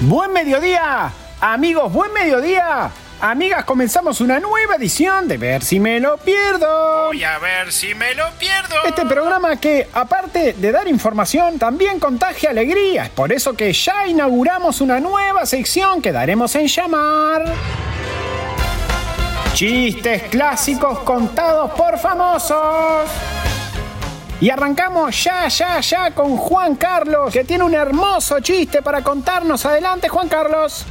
Buen mediodía, amigos, buen mediodía. Amigas, comenzamos una nueva edición de Ver si me lo pierdo. Voy a ver si me lo pierdo. Este programa que, aparte de dar información, también contagia alegría. Es por eso que ya inauguramos una nueva sección que daremos en llamar... Chistes clásicos contados por famosos. Y arrancamos ya, ya, ya con Juan Carlos, que tiene un hermoso chiste para contarnos. Adelante, Juan Carlos.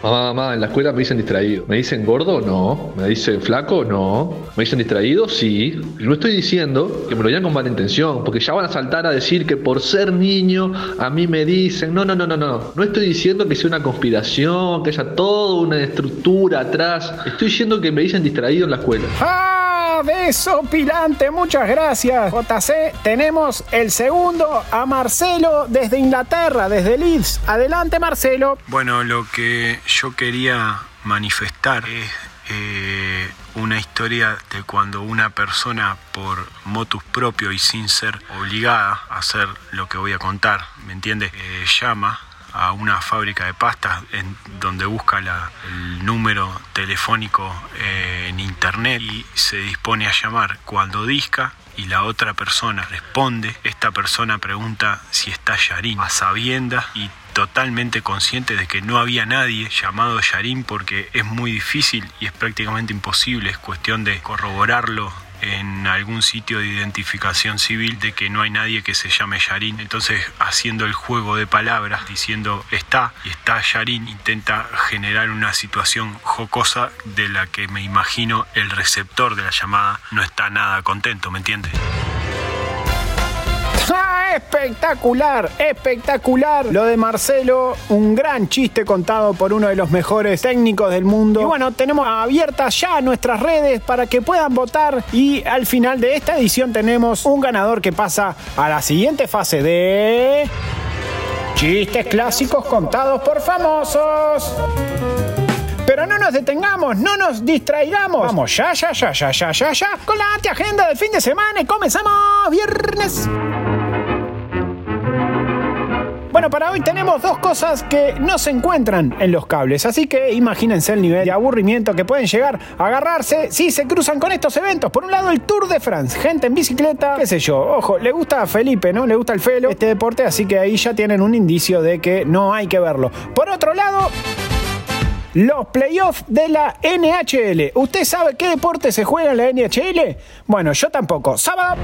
Mamá, mamá, en la escuela me dicen distraído. ¿Me dicen gordo? No. ¿Me dicen flaco? No. ¿Me dicen distraído? Sí. No estoy diciendo que me lo digan con mala intención, porque ya van a saltar a decir que por ser niño a mí me dicen. No, no, no, no, no. No estoy diciendo que sea una conspiración, que haya toda una estructura atrás. Estoy diciendo que me dicen distraído en la escuela. ¡Ah! Desopilante, muchas gracias. JC, tenemos el segundo a Marcelo desde Inglaterra, desde Leeds. Adelante, Marcelo. Bueno, lo que yo quería manifestar es eh, una historia de cuando una persona por motus propio y sin ser obligada a hacer lo que voy a contar, ¿me entiendes? Eh, llama a una fábrica de pastas en donde busca el número telefónico eh, en internet y se dispone a llamar cuando disca y la otra persona responde, esta persona pregunta si está Yarín a sabiendas y totalmente consciente de que no había nadie llamado Yarín porque es muy difícil y es prácticamente imposible, es cuestión de corroborarlo en algún sitio de identificación civil de que no hay nadie que se llame Yarín. Entonces, haciendo el juego de palabras, diciendo está y está Yarín, intenta generar una situación jocosa de la que me imagino el receptor de la llamada no está nada contento, ¿me entiendes? ¡Ah, espectacular, espectacular. Lo de Marcelo, un gran chiste contado por uno de los mejores técnicos del mundo. Y bueno, tenemos abiertas ya nuestras redes para que puedan votar y al final de esta edición tenemos un ganador que pasa a la siguiente fase de... Chistes clásicos contados por famosos. Pero no nos detengamos, no nos distraigamos. Vamos ya, ya, ya, ya, ya, ya, ya, con la agenda del fin de semana y comenzamos viernes. Para hoy tenemos dos cosas que no se encuentran en los cables, así que imagínense el nivel de aburrimiento que pueden llegar a agarrarse si se cruzan con estos eventos. Por un lado, el Tour de France, gente en bicicleta, qué sé yo, ojo, le gusta a Felipe, ¿no? Le gusta el felo, este deporte, así que ahí ya tienen un indicio de que no hay que verlo. Por otro lado, los playoffs de la NHL. ¿Usted sabe qué deporte se juega en la NHL? Bueno, yo tampoco. Sábado.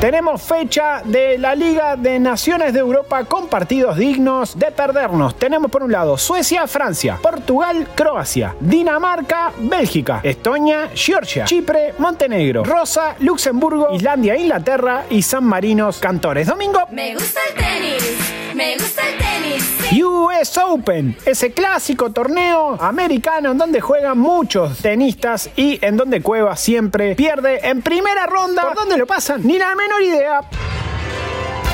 Tenemos fecha de la Liga de Naciones de Europa con partidos dignos de perdernos. Tenemos por un lado Suecia, Francia, Portugal, Croacia, Dinamarca, Bélgica, Estonia, Georgia, Chipre, Montenegro, Rosa, Luxemburgo, Islandia, Inglaterra y San Marinos, Cantores. Domingo. Me gusta el tenis, me gusta el tenis. US Open, ese clásico torneo americano en donde juegan muchos tenistas y en donde Cueva siempre pierde en primera ronda. ¿Por dónde lo pasan? Ni la menor idea.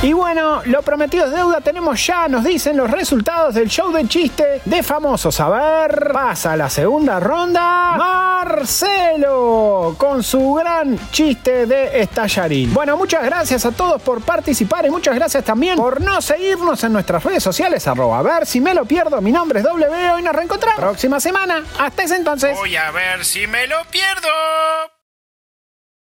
Y bueno, lo prometido es deuda, tenemos ya, nos dicen los resultados del show de chiste de famosos. A ver, pasa la segunda ronda. Marcelo, con su gran chiste de estallarín. Bueno, muchas gracias a todos por participar y muchas gracias también por no seguirnos en nuestras redes sociales. Arroba, a ver si me lo pierdo. Mi nombre es W y nos reencontramos próxima semana. Hasta ese entonces. Voy a ver si me lo pierdo.